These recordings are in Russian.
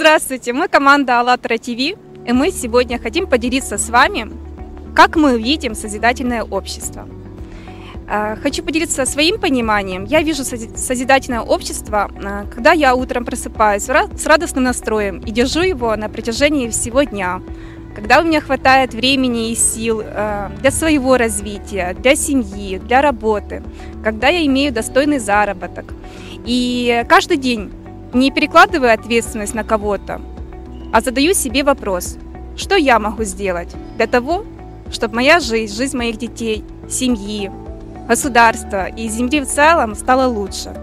Здравствуйте, мы команда АЛЛАТРА ТВ, и мы сегодня хотим поделиться с вами, как мы видим созидательное общество. А, хочу поделиться своим пониманием. Я вижу созидательное общество, а, когда я утром просыпаюсь с радостным настроем и держу его на протяжении всего дня. Когда у меня хватает времени и сил а, для своего развития, для семьи, для работы, когда я имею достойный заработок. И каждый день не перекладываю ответственность на кого-то, а задаю себе вопрос, что я могу сделать для того, чтобы моя жизнь, жизнь моих детей, семьи, государства и земли в целом стала лучше.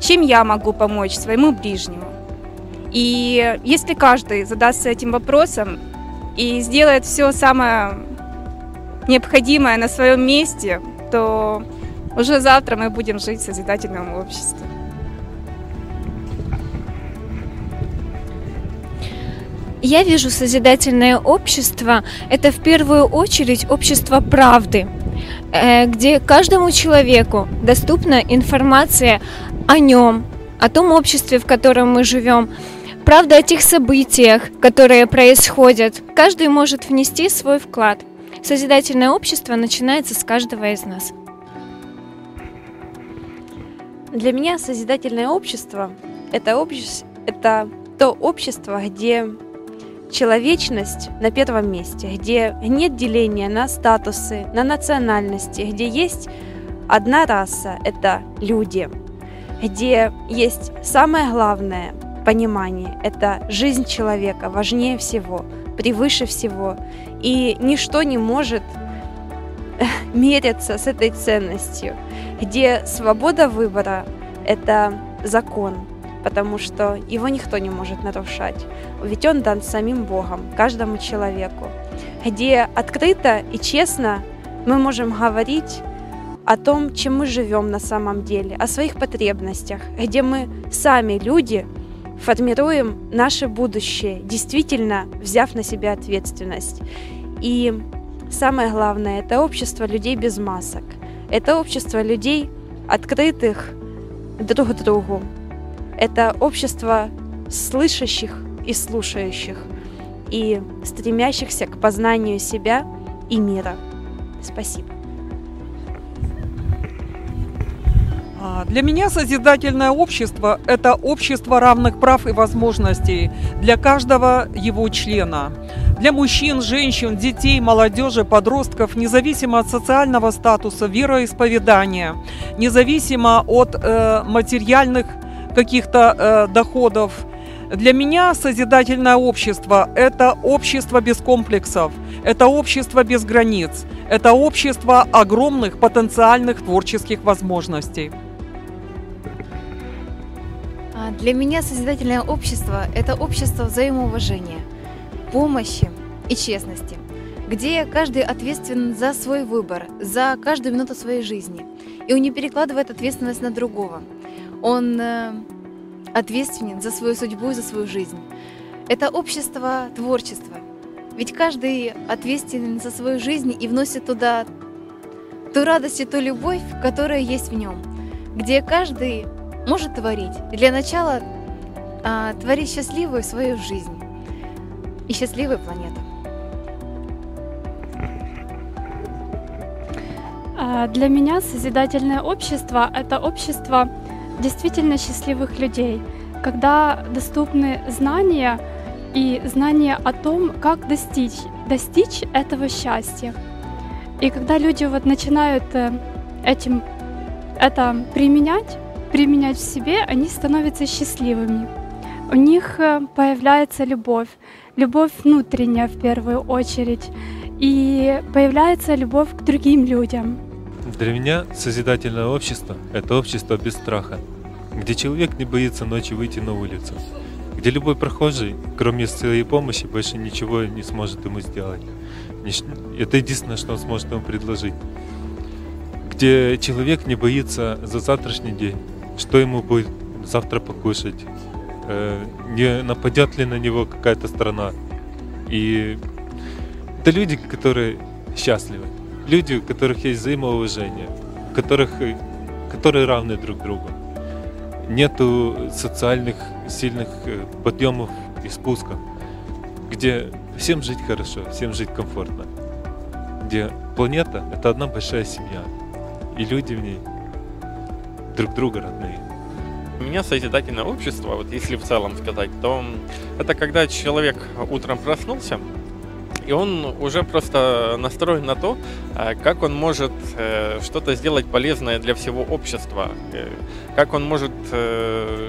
Чем я могу помочь своему ближнему? И если каждый задастся этим вопросом и сделает все самое необходимое на своем месте, то уже завтра мы будем жить в созидательном обществе. Я вижу созидательное общество – это в первую очередь общество правды, э, где каждому человеку доступна информация о нем, о том обществе, в котором мы живем, правда о тех событиях, которые происходят. Каждый может внести свой вклад. Созидательное общество начинается с каждого из нас. Для меня созидательное общество это, общество, это то общество, где человечность на первом месте, где нет деления на статусы, на национальности, где есть одна раса – это люди, где есть самое главное понимание – это жизнь человека важнее всего, превыше всего, и ничто не может мериться с этой ценностью, где свобода выбора – это закон – потому что его никто не может нарушать. Ведь он дан самим Богом, каждому человеку, где открыто и честно мы можем говорить о том, чем мы живем на самом деле, о своих потребностях, где мы сами, люди, формируем наше будущее, действительно взяв на себя ответственность. И самое главное, это общество людей без масок. Это общество людей, открытых друг другу, это общество слышащих и слушающих, и стремящихся к познанию себя и мира. Спасибо. А, для меня созидательное общество – это общество равных прав и возможностей для каждого его члена. Для мужчин, женщин, детей, молодежи, подростков, независимо от социального статуса, вероисповедания, независимо от э, материальных каких-то э, доходов. Для меня созидательное общество – это общество без комплексов, это общество без границ, это общество огромных потенциальных творческих возможностей. А для меня созидательное общество – это общество взаимоуважения, помощи и честности, где каждый ответственен за свой выбор, за каждую минуту своей жизни, и он не перекладывает ответственность на другого – он э, ответственен за свою судьбу и за свою жизнь. Это общество творчества. Ведь каждый ответственен за свою жизнь и вносит туда ту радость и ту любовь, которая есть в нем, где каждый может творить. Для начала а, творить счастливую свою жизнь и счастливую планету. А, для меня созидательное общество – это общество действительно счастливых людей, когда доступны знания и знания о том, как достичь, достичь этого счастья. И когда люди вот начинают э, этим это применять, применять в себе, они становятся счастливыми. У них э, появляется любовь, любовь внутренняя в первую очередь, и появляется любовь к другим людям. Для меня созидательное общество – это общество без страха, где человек не боится ночью выйти на улицу, где любой прохожий, кроме своей помощи, больше ничего не сможет ему сделать. Это единственное, что он сможет ему предложить. Где человек не боится за завтрашний день, что ему будет завтра покушать, э, не нападет ли на него какая-то страна. И это люди, которые счастливы люди, у которых есть взаимоуважение, у которых, которые равны друг другу. Нету социальных сильных э, подъемов и спусков, где всем жить хорошо, всем жить комфортно, где планета – это одна большая семья, и люди в ней друг друга родные. У меня созидательное общество, вот если в целом сказать, то это когда человек утром проснулся, и он уже просто настроен на то, э, как он может э, что-то сделать полезное для всего общества, э, как он может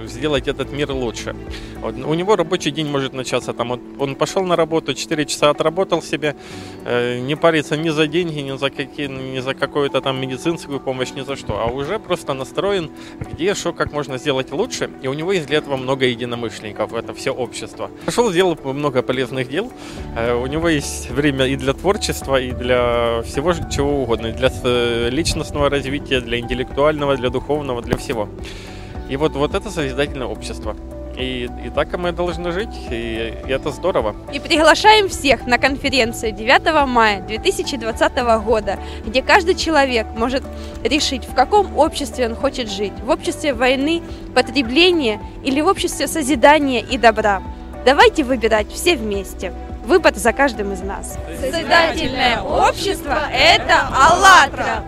сделать этот мир лучше. Вот, у него рабочий день может начаться, там, вот, он пошел на работу, 4 часа отработал себе, не парится ни за деньги, ни за, какие, ни за какую-то там медицинскую помощь, ни за что, а уже просто настроен, где, что, как можно сделать лучше, и у него есть для этого много единомышленников, это все общество. Пошел, сделал много полезных дел, у него есть есть время и для творчества, и для всего чего угодно, для личностного развития, для интеллектуального, для духовного, для всего. И вот, вот это созидательное общество. И, и так мы должны жить, и, и это здорово. И приглашаем всех на конференцию 9 мая 2020 года, где каждый человек может решить, в каком обществе он хочет жить. В обществе войны, потребления или в обществе созидания и добра. Давайте выбирать все вместе. Выбор за каждым из нас. Созидательное общество – это АЛЛАТРА.